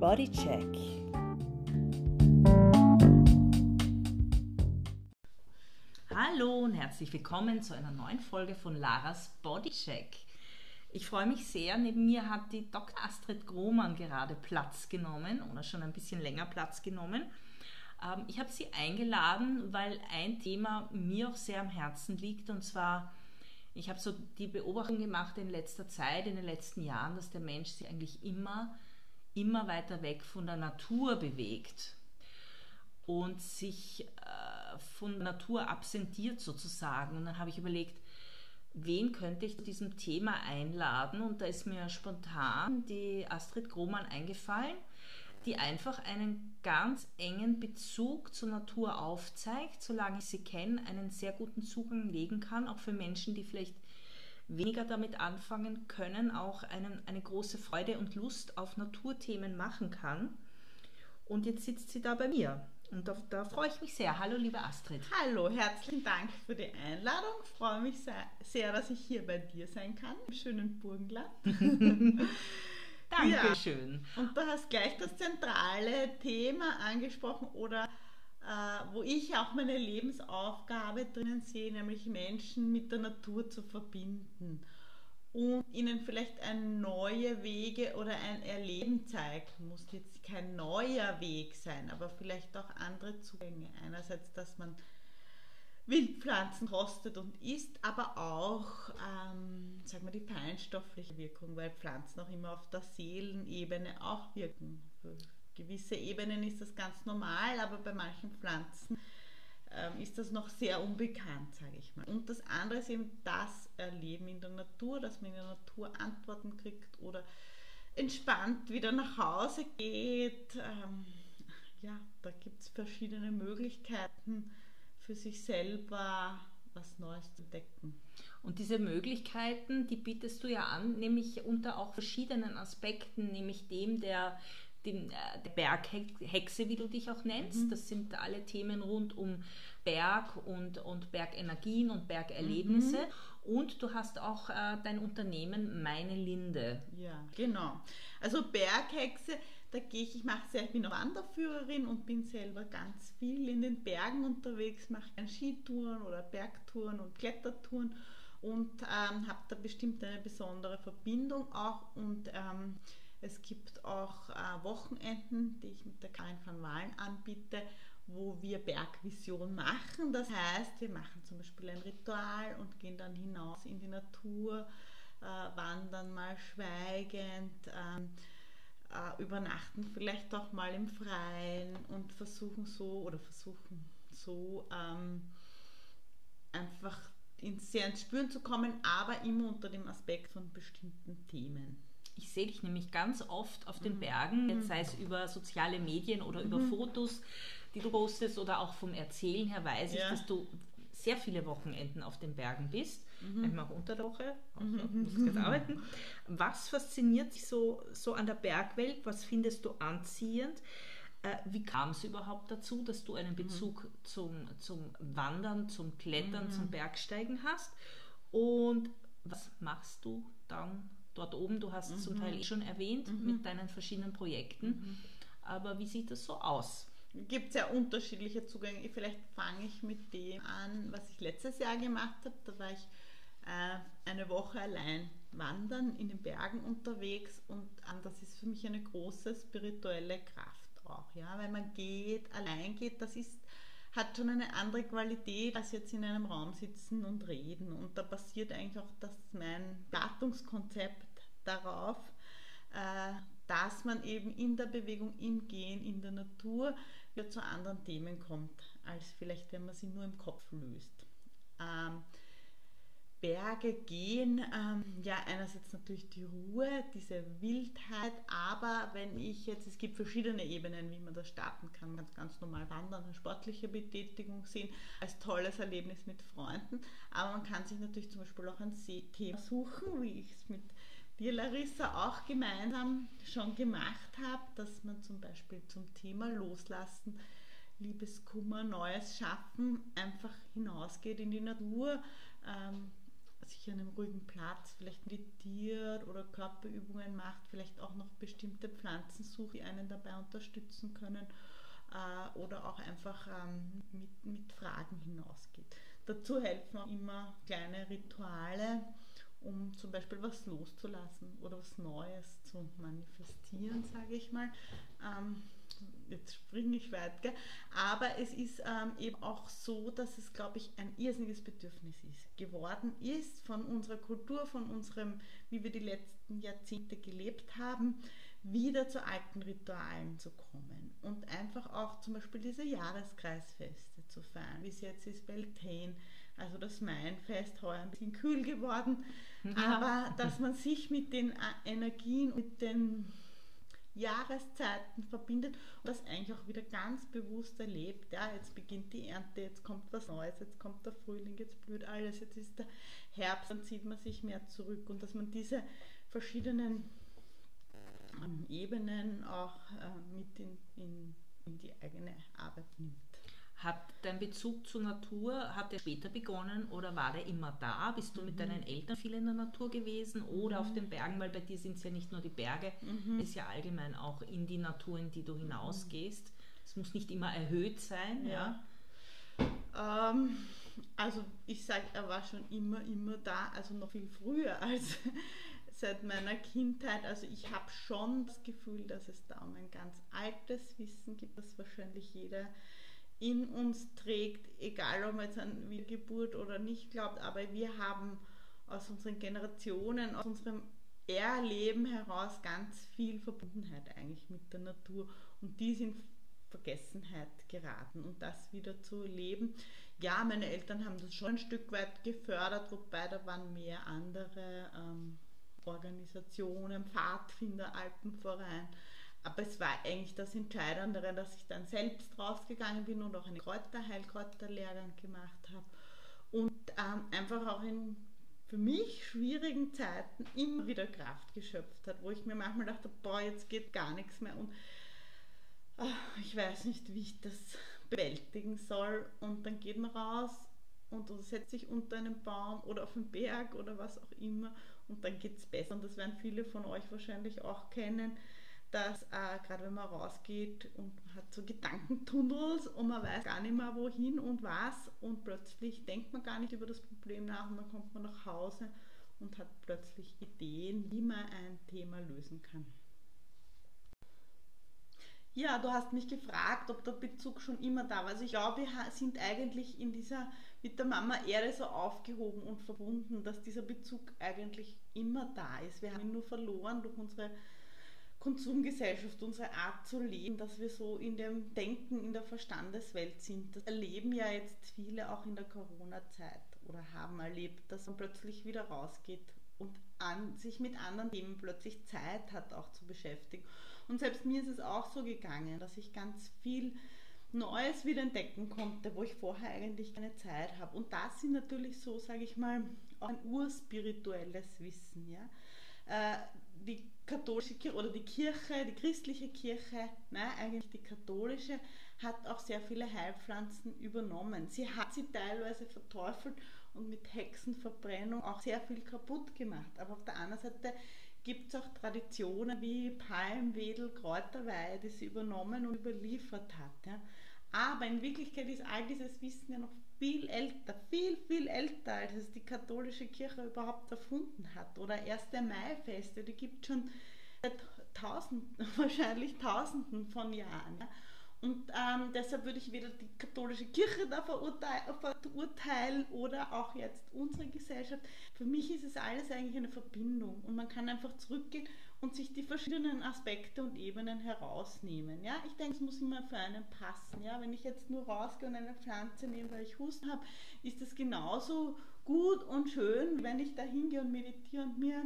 Bodycheck. Hallo und herzlich willkommen zu einer neuen Folge von Laras Bodycheck. Ich freue mich sehr. Neben mir hat die Dr. Astrid Grohmann gerade Platz genommen oder schon ein bisschen länger Platz genommen. Ähm, ich habe sie eingeladen, weil ein Thema mir auch sehr am Herzen liegt und zwar ich habe so die Beobachtung gemacht in letzter Zeit, in den letzten Jahren, dass der Mensch sich eigentlich immer, immer weiter weg von der Natur bewegt und sich äh, von der Natur absentiert sozusagen. Und dann habe ich überlegt, wen könnte ich zu diesem Thema einladen? Und da ist mir spontan die Astrid Grohmann eingefallen die einfach einen ganz engen Bezug zur Natur aufzeigt, solange ich sie kenne, einen sehr guten Zugang legen kann, auch für Menschen, die vielleicht weniger damit anfangen können, auch einen, eine große Freude und Lust auf Naturthemen machen kann. Und jetzt sitzt sie da bei mir. Und da, da, freue ich mich sehr. Hallo, liebe Astrid. Hallo, herzlichen Dank für die Einladung. Ich freue mich sehr, sehr dass ich hier bei dir sein kann, im schönen Burgenland. Dankeschön. Ja. Und du hast gleich das zentrale Thema angesprochen oder wo ich auch meine Lebensaufgabe drinnen sehe, nämlich Menschen mit der Natur zu verbinden und ihnen vielleicht ein neue Wege oder ein Erleben zeigen. Muss jetzt kein neuer Weg sein, aber vielleicht auch andere Zugänge. Einerseits, dass man Wildpflanzen rostet und isst, aber auch, ähm, sagen wir, die feinstoffliche Wirkung, weil Pflanzen auch immer auf der Seelenebene auch wirken. Gewisse Ebenen ist das ganz normal, aber bei manchen Pflanzen ähm, ist das noch sehr unbekannt, sage ich mal. Und das andere ist eben das Erleben in der Natur, dass man in der Natur Antworten kriegt oder entspannt wieder nach Hause geht. Ähm, ja, da gibt es verschiedene Möglichkeiten für sich selber was Neues zu entdecken. Und diese Möglichkeiten, die bietest du ja an, nämlich unter auch verschiedenen Aspekten, nämlich dem der, dem, äh, der Berghexe, wie du dich auch nennst. Mhm. Das sind alle Themen rund um Berg und, und Bergenergien und Bergerlebnisse. Mhm. Und du hast auch äh, dein Unternehmen Meine Linde. Ja, genau. Also Berghexe da gehe ich, ich mache sehr, ich bin auch Wanderführerin und bin selber ganz viel in den Bergen unterwegs, mache gerne Skitouren oder Bergtouren und Klettertouren und ähm, habe da bestimmt eine besondere Verbindung auch und ähm, es gibt auch äh, Wochenenden, die ich mit der Karin van Wahlen anbiete, wo wir Bergvision machen. Das heißt, wir machen zum Beispiel ein Ritual und gehen dann hinaus in die Natur, äh, wandern mal schweigend. Ähm, äh, übernachten vielleicht auch mal im Freien und versuchen so oder versuchen so ähm, einfach ins, sehr ins Spüren zu kommen, aber immer unter dem Aspekt von bestimmten Themen. Ich sehe dich nämlich ganz oft auf den mhm. Bergen, jetzt sei es über soziale Medien oder über mhm. Fotos, die du postest oder auch vom Erzählen her weiß ich, ja. dass du sehr viele Wochenenden auf den Bergen bist, mhm. manchmal auch unter der Woche, mhm. muss jetzt arbeiten. Was fasziniert dich so, so an der Bergwelt? Was findest du anziehend? Äh, wie kam es überhaupt dazu, dass du einen mhm. Bezug mhm. zum, zum Wandern, zum Klettern, mhm. zum Bergsteigen hast? Und was machst du dann dort oben? Du hast es zum Teil eh schon erwähnt mit deinen verschiedenen Projekten. Aber wie sieht das so aus? gibt es ja unterschiedliche Zugänge. Vielleicht fange ich mit dem an, was ich letztes Jahr gemacht habe. Da war ich äh, eine Woche allein wandern in den Bergen unterwegs und äh, das ist für mich eine große spirituelle Kraft auch. Ja? Weil man geht, allein geht, das ist, hat schon eine andere Qualität als jetzt in einem Raum sitzen und reden. Und da basiert eigentlich auch das mein Gattungskonzept darauf, äh, dass man eben in der Bewegung, im Gehen, in der Natur ja zu anderen Themen kommt, als vielleicht wenn man sie nur im Kopf löst. Berge gehen, ähm, ja einerseits natürlich die Ruhe, diese Wildheit, aber wenn ich jetzt, es gibt verschiedene Ebenen, wie man das starten kann, ganz, ganz normal wandern, eine sportliche Betätigung sehen, als tolles Erlebnis mit Freunden, aber man kann sich natürlich zum Beispiel auch ein Thema suchen, wie ich es mit dir, Larissa, auch gemeinsam schon gemacht habe, dass man zum Beispiel zum Thema Loslassen, Liebeskummer, Neues schaffen, einfach hinausgeht in die Natur, ähm, sich an einem ruhigen Platz vielleicht meditiert oder Körperübungen macht, vielleicht auch noch bestimmte Pflanzen sucht, die einen dabei unterstützen können äh, oder auch einfach ähm, mit, mit Fragen hinausgeht. Dazu helfen auch immer kleine Rituale, um zum Beispiel was loszulassen oder was Neues zu manifestieren, sage ich mal. Ähm, jetzt springe ich weit, gell? aber es ist ähm, eben auch so, dass es, glaube ich, ein irrsinniges Bedürfnis ist, geworden ist von unserer Kultur, von unserem, wie wir die letzten Jahrzehnte gelebt haben, wieder zu alten Ritualen zu kommen und einfach auch zum Beispiel diese Jahreskreisfeste zu feiern, wie es jetzt ist Beltane, also das Mainfest, heuer ein bisschen kühl geworden, ja. aber dass man sich mit den Energien, mit den Jahreszeiten verbindet und das eigentlich auch wieder ganz bewusst erlebt. Ja, jetzt beginnt die Ernte, jetzt kommt was Neues, jetzt kommt der Frühling, jetzt blüht alles, jetzt ist der Herbst, dann zieht man sich mehr zurück und dass man diese verschiedenen ähm, Ebenen auch äh, mit in, in, in die eigene Arbeit nimmt. Hat dein Bezug zur Natur, hat der später begonnen oder war der immer da? Bist du mhm. mit deinen Eltern viel in der Natur gewesen oder mhm. auf den Bergen? Weil bei dir sind es ja nicht nur die Berge, mhm. ist ja allgemein auch in die Natur, in die du hinausgehst. Es muss nicht immer erhöht sein, ja. ja. Ähm, also ich sage, er war schon immer, immer da, also noch viel früher als seit meiner Kindheit. Also ich habe schon das Gefühl, dass es da um ein ganz altes Wissen gibt, das wahrscheinlich jeder in uns trägt, egal ob man jetzt an Wiedergeburt oder nicht glaubt, aber wir haben aus unseren Generationen, aus unserem Erleben heraus ganz viel Verbundenheit eigentlich mit der Natur und die sind Vergessenheit geraten und das wieder zu leben. Ja, meine Eltern haben das schon ein Stück weit gefördert, wobei da waren mehr andere ähm, Organisationen, Pfadfinder, Alpenverein, aber es war eigentlich das Entscheidendere, dass ich dann selbst rausgegangen bin und auch einen Kräuterheilkräuterlehrgang gemacht habe. Und ähm, einfach auch in für mich schwierigen Zeiten immer wieder Kraft geschöpft hat, wo ich mir manchmal dachte, boah, jetzt geht gar nichts mehr und ach, ich weiß nicht, wie ich das bewältigen soll. Und dann geht man raus und setzt sich unter einen Baum oder auf einen Berg oder was auch immer und dann geht es besser. Und das werden viele von euch wahrscheinlich auch kennen dass äh, gerade wenn man rausgeht und man hat so Gedankentunnels und man weiß gar nicht mehr wohin und was und plötzlich denkt man gar nicht über das Problem nach und dann kommt man nach Hause und hat plötzlich Ideen, wie man ein Thema lösen kann. Ja, du hast mich gefragt, ob der Bezug schon immer da war. Also ich glaube, wir sind eigentlich in dieser mit der Mama Erde so aufgehoben und verbunden, dass dieser Bezug eigentlich immer da ist. Wir haben ihn nur verloren durch unsere Konsumgesellschaft, unsere Art zu leben, dass wir so in dem Denken, in der Verstandeswelt sind. Das erleben ja jetzt viele auch in der Corona-Zeit oder haben erlebt, dass man plötzlich wieder rausgeht und an, sich mit anderen Themen plötzlich Zeit hat, auch zu beschäftigen. Und selbst mir ist es auch so gegangen, dass ich ganz viel Neues wieder entdecken konnte, wo ich vorher eigentlich keine Zeit habe. Und das sind natürlich so, sage ich mal, auch ein urspirituelles Wissen. Ja? Äh, die katholische Kirche oder die Kirche, die christliche Kirche, nein, eigentlich die katholische, hat auch sehr viele Heilpflanzen übernommen. Sie hat sie teilweise verteufelt und mit Hexenverbrennung auch sehr viel kaputt gemacht. Aber auf der anderen Seite gibt es auch Traditionen wie Palmwedel, Kräuterweihe, die sie übernommen und überliefert hat. Ja. Aber in Wirklichkeit ist all dieses Wissen ja noch viel älter, viel, viel älter, als es die katholische Kirche überhaupt erfunden hat. Oder erste Maifeste, die gibt es schon seit tausenden, wahrscheinlich tausenden von Jahren. Ja. Und ähm, deshalb würde ich weder die katholische Kirche da verurteilen oder auch jetzt unsere Gesellschaft. Für mich ist es alles eigentlich eine Verbindung und man kann einfach zurückgehen und sich die verschiedenen Aspekte und Ebenen herausnehmen. Ja, ich denke, es muss immer für einen passen. Ja, wenn ich jetzt nur rausgehe und eine Pflanze nehme, weil ich Husten habe, ist es genauso gut und schön, wenn ich da hingehe und meditiere und mir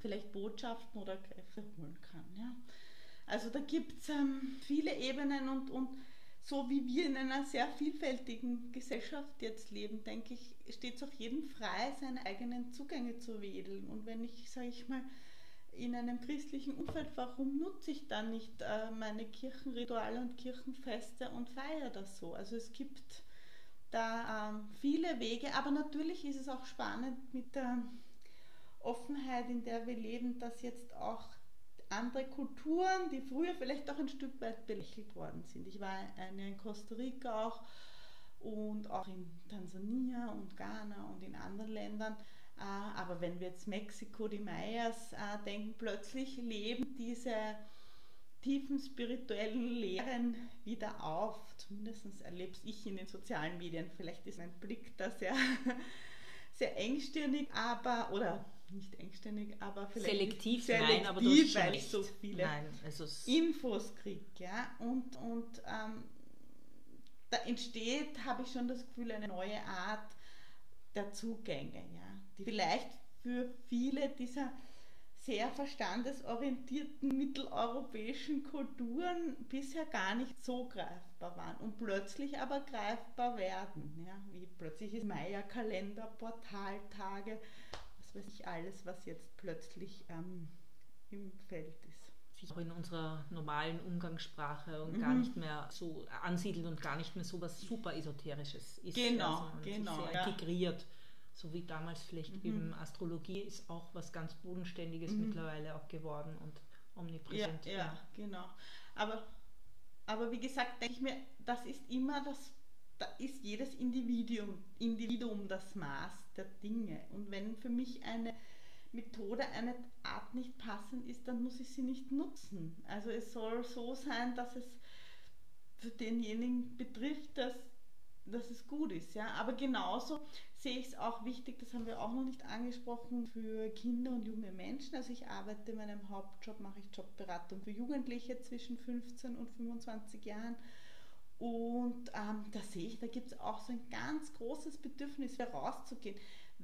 vielleicht Botschaften oder Kräfte holen kann. Ja. Also da gibt es ähm, viele Ebenen und, und so wie wir in einer sehr vielfältigen Gesellschaft jetzt leben, denke ich, steht es auch jedem frei, seine eigenen Zugänge zu wählen. Und wenn ich, sage ich mal, in einem christlichen Umfeld, warum nutze ich dann nicht äh, meine Kirchenrituale und Kirchenfeste und feiere das so? Also es gibt da ähm, viele Wege, aber natürlich ist es auch spannend mit der Offenheit, in der wir leben, dass jetzt auch andere Kulturen, die früher vielleicht auch ein Stück weit belächelt worden sind. Ich war eine in Costa Rica auch und auch in Tansania und Ghana und in anderen Ländern. Äh, aber wenn wir jetzt Mexiko, die Mayas äh, denken, plötzlich leben diese tiefen spirituellen Lehren wieder auf. Zumindest erlebe ich in den sozialen Medien. Vielleicht ist mein Blick da sehr, sehr engstirnig, aber, oder nicht engstirnig, aber vielleicht selektiv, selektiv nein, aber du hast weil ich so viele nein, also Infos kriege. Ja? Und, und ähm, da entsteht, habe ich schon das Gefühl, eine neue Art der Zugänge, ja? die vielleicht für viele dieser sehr verstandesorientierten mitteleuropäischen Kulturen bisher gar nicht so greifbar waren und plötzlich aber greifbar werden. Ja? Wie plötzlich ist Maya-Kalender, Portaltage, was weiß ich alles, was jetzt plötzlich ähm, im Feld ist. Sich auch in unserer normalen Umgangssprache und Mhm. gar nicht mehr so ansiedelt und gar nicht mehr so was super Esoterisches ist. Genau, ja, sich genau, Sehr ja. integriert. So wie damals vielleicht Mhm. eben Astrologie ist auch was ganz Bodenständiges Mhm. mittlerweile auch geworden und Ja, omnipräsent. ja, genau. Aber, aber wie gesagt, denke ich mir, das ist immer das, da ist jedes Individuum, Individuum das Maß der Dinge. Und wenn für mich eine Methode, eine Art nicht passend ist, dann muss ich sie nicht nutzen. Also es soll so sein, dass es für denjenigen betrifft, dass, dass es gut ist. Ja? Aber genauso sehe ich es auch wichtig, das haben wir auch noch nicht angesprochen, für Kinder und junge Menschen. Also ich arbeite in meinem Hauptjob, mache ich Jobberatung für Jugendliche zwischen 15 und 25 Jahren. Und ähm, da sehe ich, da gibt es auch so ein ganz großes Bedürfnis, herauszugehen.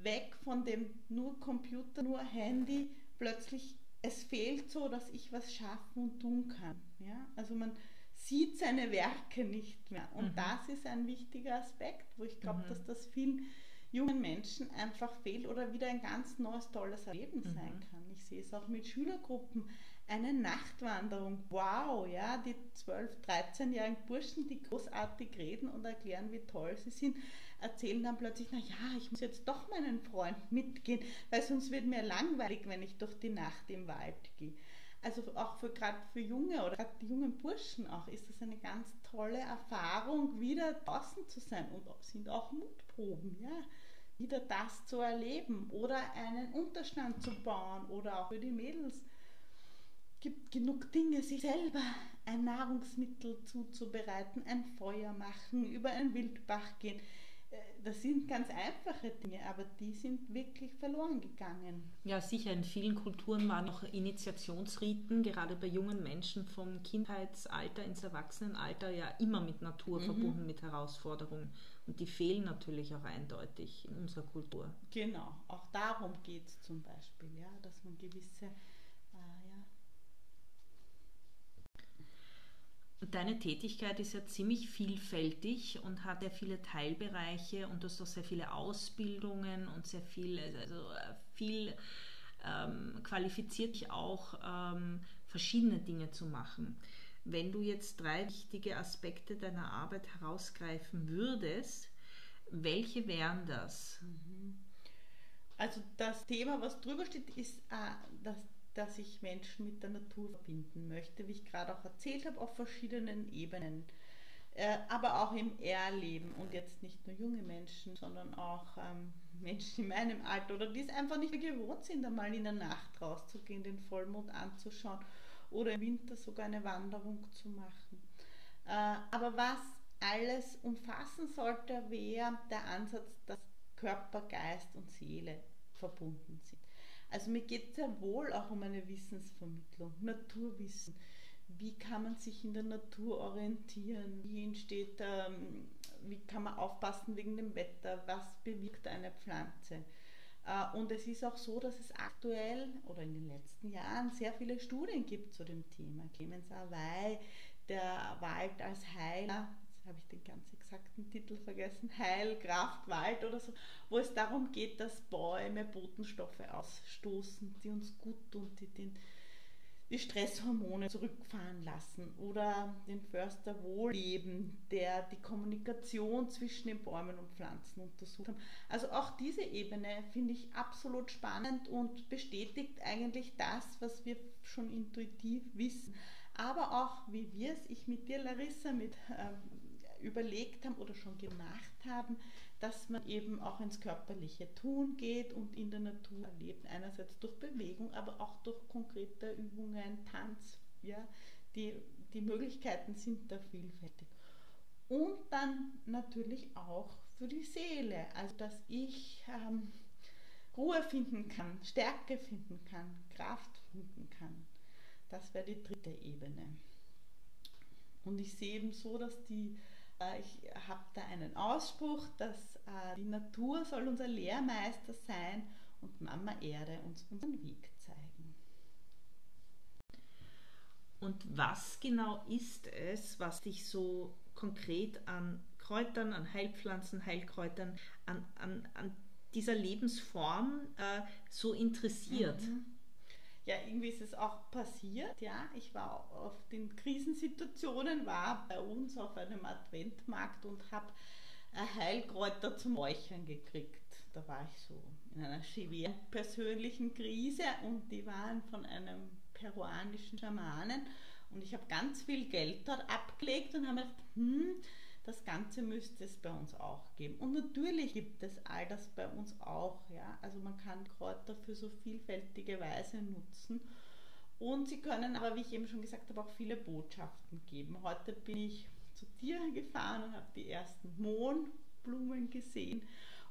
Weg von dem nur Computer, nur Handy, plötzlich, es fehlt so, dass ich was schaffen und tun kann. Ja? Also man sieht seine Werke nicht mehr. Und Mhm. das ist ein wichtiger Aspekt, wo ich glaube, Mhm. dass das vielen jungen Menschen einfach fehlt oder wieder ein ganz neues, tolles Erleben Mhm. sein kann. Ich sehe es auch mit Schülergruppen. Eine Nachtwanderung, wow, ja, die 12-, 13-jährigen Burschen, die großartig reden und erklären, wie toll sie sind, erzählen dann plötzlich, na ja, ich muss jetzt doch meinen Freund mitgehen, weil sonst wird mir langweilig, wenn ich durch die Nacht im Wald gehe. Also auch für gerade für junge oder gerade die jungen Burschen auch ist das eine ganz tolle Erfahrung, wieder draußen zu sein und sind auch Mutproben, ja, wieder das zu erleben oder einen Unterstand zu bauen oder auch für die Mädels gibt genug Dinge, sich selber ein Nahrungsmittel zuzubereiten, ein Feuer machen, über einen Wildbach gehen. Das sind ganz einfache Dinge, aber die sind wirklich verloren gegangen. Ja, sicher. In vielen Kulturen waren noch Initiationsriten, gerade bei jungen Menschen vom Kindheitsalter ins Erwachsenenalter, ja immer mit Natur Mhm. verbunden, mit Herausforderungen. Und die fehlen natürlich auch eindeutig in unserer Kultur. Genau, auch darum geht es zum Beispiel, ja, dass man gewisse, äh, ja, Und Deine Tätigkeit ist ja ziemlich vielfältig und hat ja viele Teilbereiche und du hast auch sehr viele Ausbildungen und sehr viel, also äh, viel ähm, qualifiziert dich auch, ähm, verschiedene Dinge zu machen. Wenn du jetzt drei wichtige Aspekte deiner Arbeit herausgreifen würdest, welche wären das? Also das Thema, was drüber steht, ist, äh, dass, dass ich Menschen mit der Natur verbinden möchte, wie ich gerade auch erzählt habe, auf verschiedenen Ebenen. Äh, aber auch im Erleben und jetzt nicht nur junge Menschen, sondern auch ähm, Menschen in meinem Alter oder die es einfach nicht gewohnt sind, einmal in der Nacht rauszugehen, den Vollmond anzuschauen oder im Winter sogar eine Wanderung zu machen. Äh, aber was alles umfassen sollte, wäre der Ansatz, dass Körper, Geist und Seele verbunden sind. Also mir geht es sehr wohl auch um eine Wissensvermittlung, Naturwissen. Wie kann man sich in der Natur orientieren? Wie entsteht, ähm, wie kann man aufpassen wegen dem Wetter? Was bewirkt eine Pflanze? Äh, und es ist auch so, dass es aktuell oder in den letzten Jahren sehr viele Studien gibt zu dem Thema. Clemens Awey, der Wald als Heiler, habe ich den ganz exakten Titel vergessen, Heilkraft Wald oder so, wo es darum geht, dass Bäume Botenstoffe ausstoßen, die uns gut tun, die den die Stresshormone zurückfahren lassen oder den Förster Wohlleben, der die Kommunikation zwischen den Bäumen und Pflanzen untersucht hat. Also auch diese Ebene finde ich absolut spannend und bestätigt eigentlich das, was wir schon intuitiv wissen. Aber auch, wie wir es, ich mit dir, Larissa, mit ähm, überlegt haben oder schon gemacht haben, dass man eben auch ins körperliche Tun geht und in der Natur erlebt. Einerseits durch Bewegung, aber auch durch konkrete Übungen, Tanz. Ja, die, die Möglichkeiten sind da vielfältig. Und dann natürlich auch für die Seele, also dass ich ähm, Ruhe finden kann, Stärke finden kann, Kraft finden kann. Das wäre die dritte Ebene. Und ich sehe eben so, dass die ich habe da einen Ausspruch, dass äh, die Natur soll unser Lehrmeister sein und Mama Erde uns unseren Weg zeigen. Und was genau ist es, was dich so konkret an Kräutern, an Heilpflanzen, Heilkräutern, an, an, an dieser Lebensform äh, so interessiert? Mhm ja, irgendwie ist es auch passiert. Ja, ich war auf den Krisensituationen, war bei uns auf einem Adventmarkt und habe Heilkräuter zum Räuchern gekriegt. Da war ich so in einer schweren persönlichen Krise und die waren von einem peruanischen Schamanen und ich habe ganz viel Geld dort abgelegt und habe gedacht, hm, das Ganze müsste es bei uns auch geben. Und natürlich gibt es all das bei uns auch. Ja? Also man kann Kräuter für so vielfältige Weise nutzen. Und sie können aber, wie ich eben schon gesagt habe, auch viele Botschaften geben. Heute bin ich zu dir gefahren und habe die ersten Mohnblumen gesehen.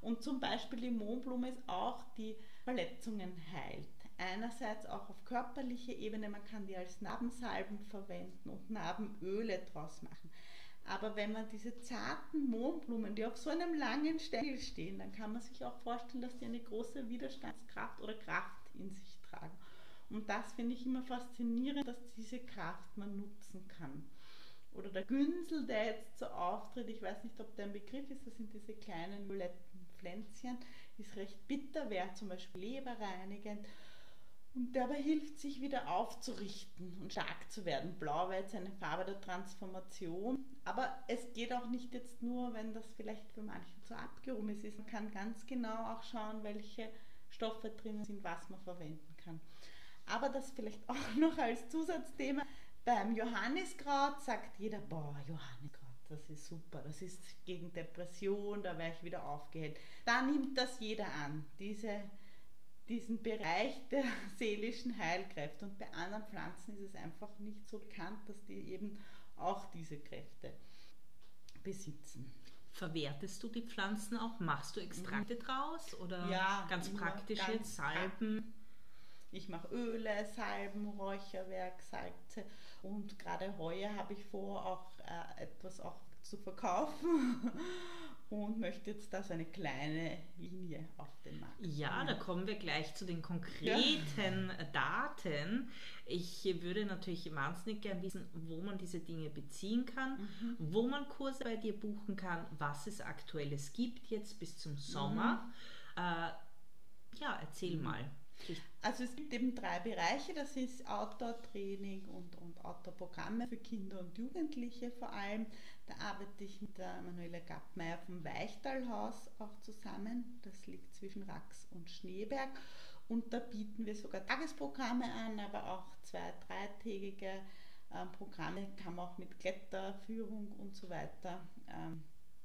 Und zum Beispiel die Mohnblume ist auch, die Verletzungen heilt. Einerseits auch auf körperlicher Ebene, man kann die als Narbensalben verwenden und Narbenöle draus machen. Aber wenn man diese zarten Mohnblumen, die auf so einem langen Stängel stehen, dann kann man sich auch vorstellen, dass die eine große Widerstandskraft oder Kraft in sich tragen. Und das finde ich immer faszinierend, dass diese Kraft man nutzen kann. Oder der Günsel, der jetzt so auftritt, ich weiß nicht, ob der ein Begriff ist, das sind diese kleinen violetten Pflänzchen, ist recht bitter, wäre zum Beispiel leberreinigend und dabei hilft sich wieder aufzurichten und stark zu werden. Blau war jetzt eine Farbe der Transformation. Aber es geht auch nicht jetzt nur, wenn das vielleicht für manche zu abgehoben ist. Man kann ganz genau auch schauen, welche Stoffe drin sind, was man verwenden kann. Aber das vielleicht auch noch als Zusatzthema. Beim Johanniskraut sagt jeder, boah, Johanniskraut, das ist super, das ist gegen Depression, da wäre ich wieder aufgehellt. Da nimmt das jeder an, diese diesen Bereich der seelischen Heilkräfte. Und bei anderen Pflanzen ist es einfach nicht so bekannt, dass die eben auch diese Kräfte besitzen. Verwertest du die Pflanzen auch? Machst du Extrakte mhm. draus oder ja, ganz praktisch jetzt Salben? Ich mache Öle, Salben, Räucherwerk, Salze und gerade heuer habe ich vor, auch äh, etwas auch zu verkaufen und möchte jetzt da so eine kleine Linie auf den Markt. Ja, da kommen wir gleich zu den konkreten ja. Daten. Ich würde natürlich wahnsinnig gern wissen, wo man diese Dinge beziehen kann, mhm. wo man Kurse bei dir buchen kann, was es aktuelles gibt jetzt bis zum Sommer. Mhm. Äh, ja, erzähl mhm. mal. Also es gibt eben drei Bereiche, das ist Outdoor-Training und, und Outdoor-Programme für Kinder und Jugendliche vor allem. Da arbeite ich mit der Manuela Gappmeier vom Weichtalhaus auch zusammen. Das liegt zwischen Rax und Schneeberg. Und da bieten wir sogar Tagesprogramme an, aber auch zwei-, dreitägige äh, Programme kann man auch mit Kletterführung und so weiter ähm,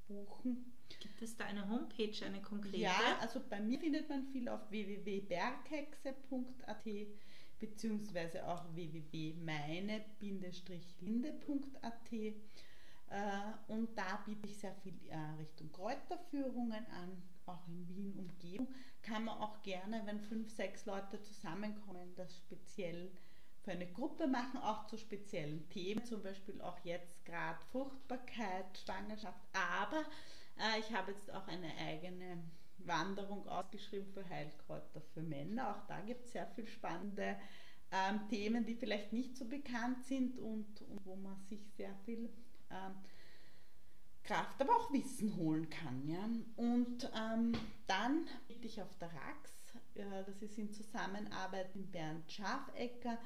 buchen. Gibt es da eine Homepage, eine konkrete? Ja, also bei mir findet man viel auf www.berghexe.at beziehungsweise auch www.meine-linde.at äh, und da biete ich sehr viel äh, Richtung Kräuterführungen an, auch in Wien Umgebung. Kann man auch gerne, wenn fünf, sechs Leute zusammenkommen, das speziell für eine Gruppe machen, auch zu speziellen Themen, zum Beispiel auch jetzt gerade Fruchtbarkeit, Schwangerschaft, aber äh, ich habe jetzt auch eine eigene Wanderung ausgeschrieben für Heilkräuter für Männer. Auch da gibt es sehr viele spannende ähm, Themen, die vielleicht nicht so bekannt sind und, und wo man sich sehr viel ähm, Kraft, aber auch Wissen holen kann. Ja? Und ähm, dann bitte ich auf der RAX, äh, das ist in Zusammenarbeit mit Bernd Schafecker,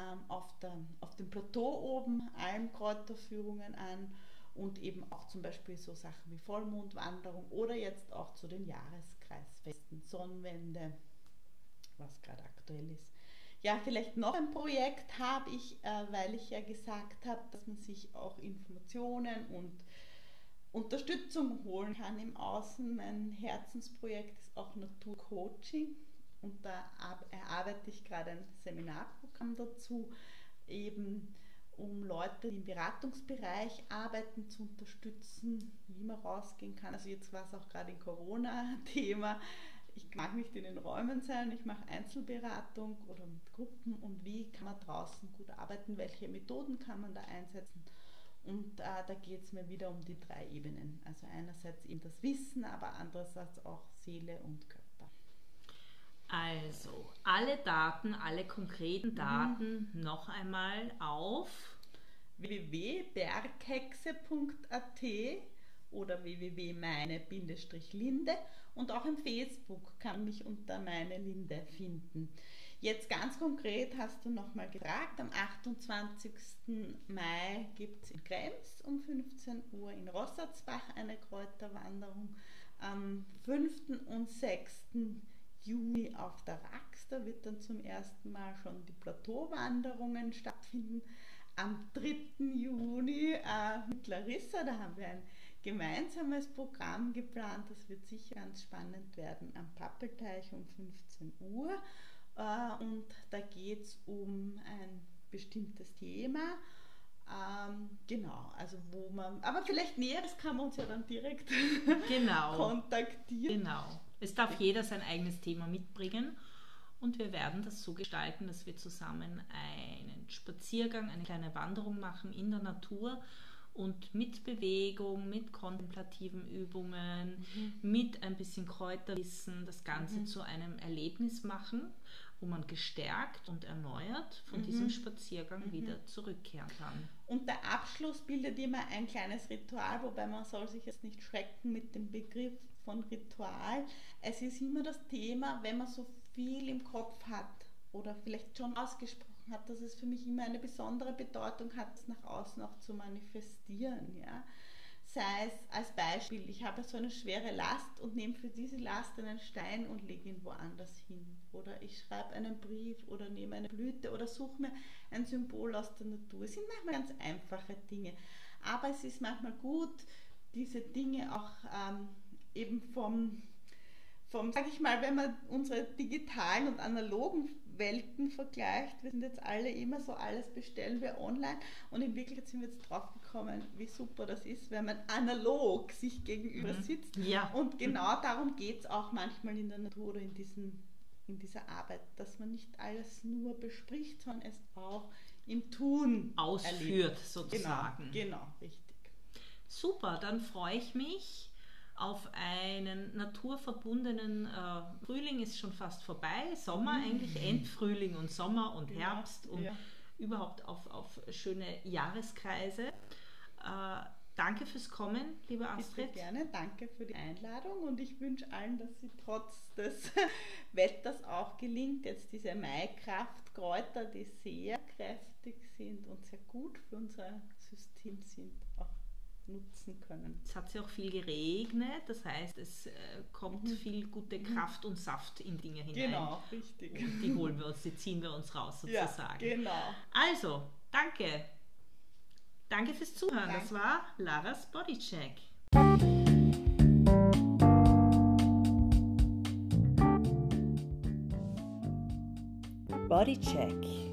ähm, auf, der, auf dem Plateau oben Almkräuterführungen an und eben auch zum Beispiel so Sachen wie Vollmondwanderung oder jetzt auch zu den Jahreskreisfesten, Sonnenwende, was gerade aktuell ist. Ja, vielleicht noch ein Projekt habe ich, äh, weil ich ja gesagt habe, dass man sich auch Informationen und Unterstützung holen kann im Außen. Mein Herzensprojekt ist auch Naturcoaching und da erarbeite ich gerade ein Seminarprogramm dazu, eben um Leute, die im Beratungsbereich arbeiten, zu unterstützen, wie man rausgehen kann. Also jetzt war es auch gerade ein Corona-Thema. Ich mag nicht in den Räumen sein, ich mache Einzelberatung oder mit Gruppen und wie kann man draußen gut arbeiten, welche Methoden kann man da einsetzen. Und äh, da geht es mir wieder um die drei Ebenen. Also einerseits eben das Wissen, aber andererseits auch Seele und Körper. Also, alle Daten, alle konkreten Daten mhm. noch einmal auf www.berghexe.at oder www.meine-linde und auch im Facebook kann mich unter meine Linde finden. Jetzt ganz konkret hast du nochmal gefragt, am 28. Mai gibt es in Krems um 15 Uhr in Rossatzbach eine Kräuterwanderung. Am 5. und 6. Juni auf der Rax. Da wird dann zum ersten Mal schon die Plateauwanderungen stattfinden. Am 3. Juni äh, mit Larissa, da haben wir ein gemeinsames Programm geplant. Das wird sicher ganz spannend werden am Pappelteich um 15 Uhr. Äh, und da geht es um ein bestimmtes Thema. Ähm, genau, also wo man, aber vielleicht Näheres kann man uns ja dann direkt genau. kontaktieren. Genau. Es darf jeder sein eigenes Thema mitbringen und wir werden das so gestalten, dass wir zusammen einen Spaziergang, eine kleine Wanderung machen in der Natur und mit Bewegung, mit kontemplativen Übungen, mhm. mit ein bisschen Kräuterwissen das Ganze mhm. zu einem Erlebnis machen, wo man gestärkt und erneuert von mhm. diesem Spaziergang mhm. wieder zurückkehren kann. Und der Abschluss bildet immer ein kleines Ritual, wobei man soll sich jetzt nicht schrecken mit dem Begriff von Ritual. Es ist immer das Thema, wenn man so viel im Kopf hat oder vielleicht schon ausgesprochen hat, dass es für mich immer eine besondere Bedeutung hat, es nach außen auch zu manifestieren. Ja? Sei es als Beispiel, ich habe so eine schwere Last und nehme für diese Last einen Stein und lege ihn woanders hin. Oder ich schreibe einen Brief oder nehme eine Blüte oder suche mir ein Symbol aus der Natur. Es sind manchmal ganz einfache Dinge. Aber es ist manchmal gut, diese Dinge auch ähm, eben vom, vom sag ich mal, wenn man unsere digitalen und analogen Welten vergleicht, wir sind jetzt alle immer so, alles bestellen wir online und in Wirklichkeit sind wir jetzt drauf gekommen, wie super das ist, wenn man analog sich gegenüber mhm. sitzt. Ja. Und genau darum geht es auch manchmal in der Natur oder in, diesen, in dieser Arbeit, dass man nicht alles nur bespricht, sondern es auch im Tun ausführt, erlebt. sozusagen. Genau, genau, richtig. Super, dann freue ich mich auf einen naturverbundenen äh, Frühling ist schon fast vorbei, Sommer mhm. eigentlich, Endfrühling und Sommer und Herbst ja, und ja. überhaupt auf, auf schöne Jahreskreise. Äh, danke fürs Kommen, liebe Astrid. Bitte gerne, danke für die Einladung und ich wünsche allen, dass sie trotz des Wetters auch gelingt, jetzt diese Maikraftkräuter, die sehr kräftig sind und sehr gut für unser System sind, auch nutzen können. Es hat ja auch viel geregnet, das heißt, es äh, kommt mhm. viel gute mhm. Kraft und Saft in Dinge hinein. Genau, richtig. Und die holen wir uns, die ziehen wir uns raus sozusagen. Ja, genau. Also, danke. Danke fürs Zuhören. Danke. Das war Laras Bodycheck. Bodycheck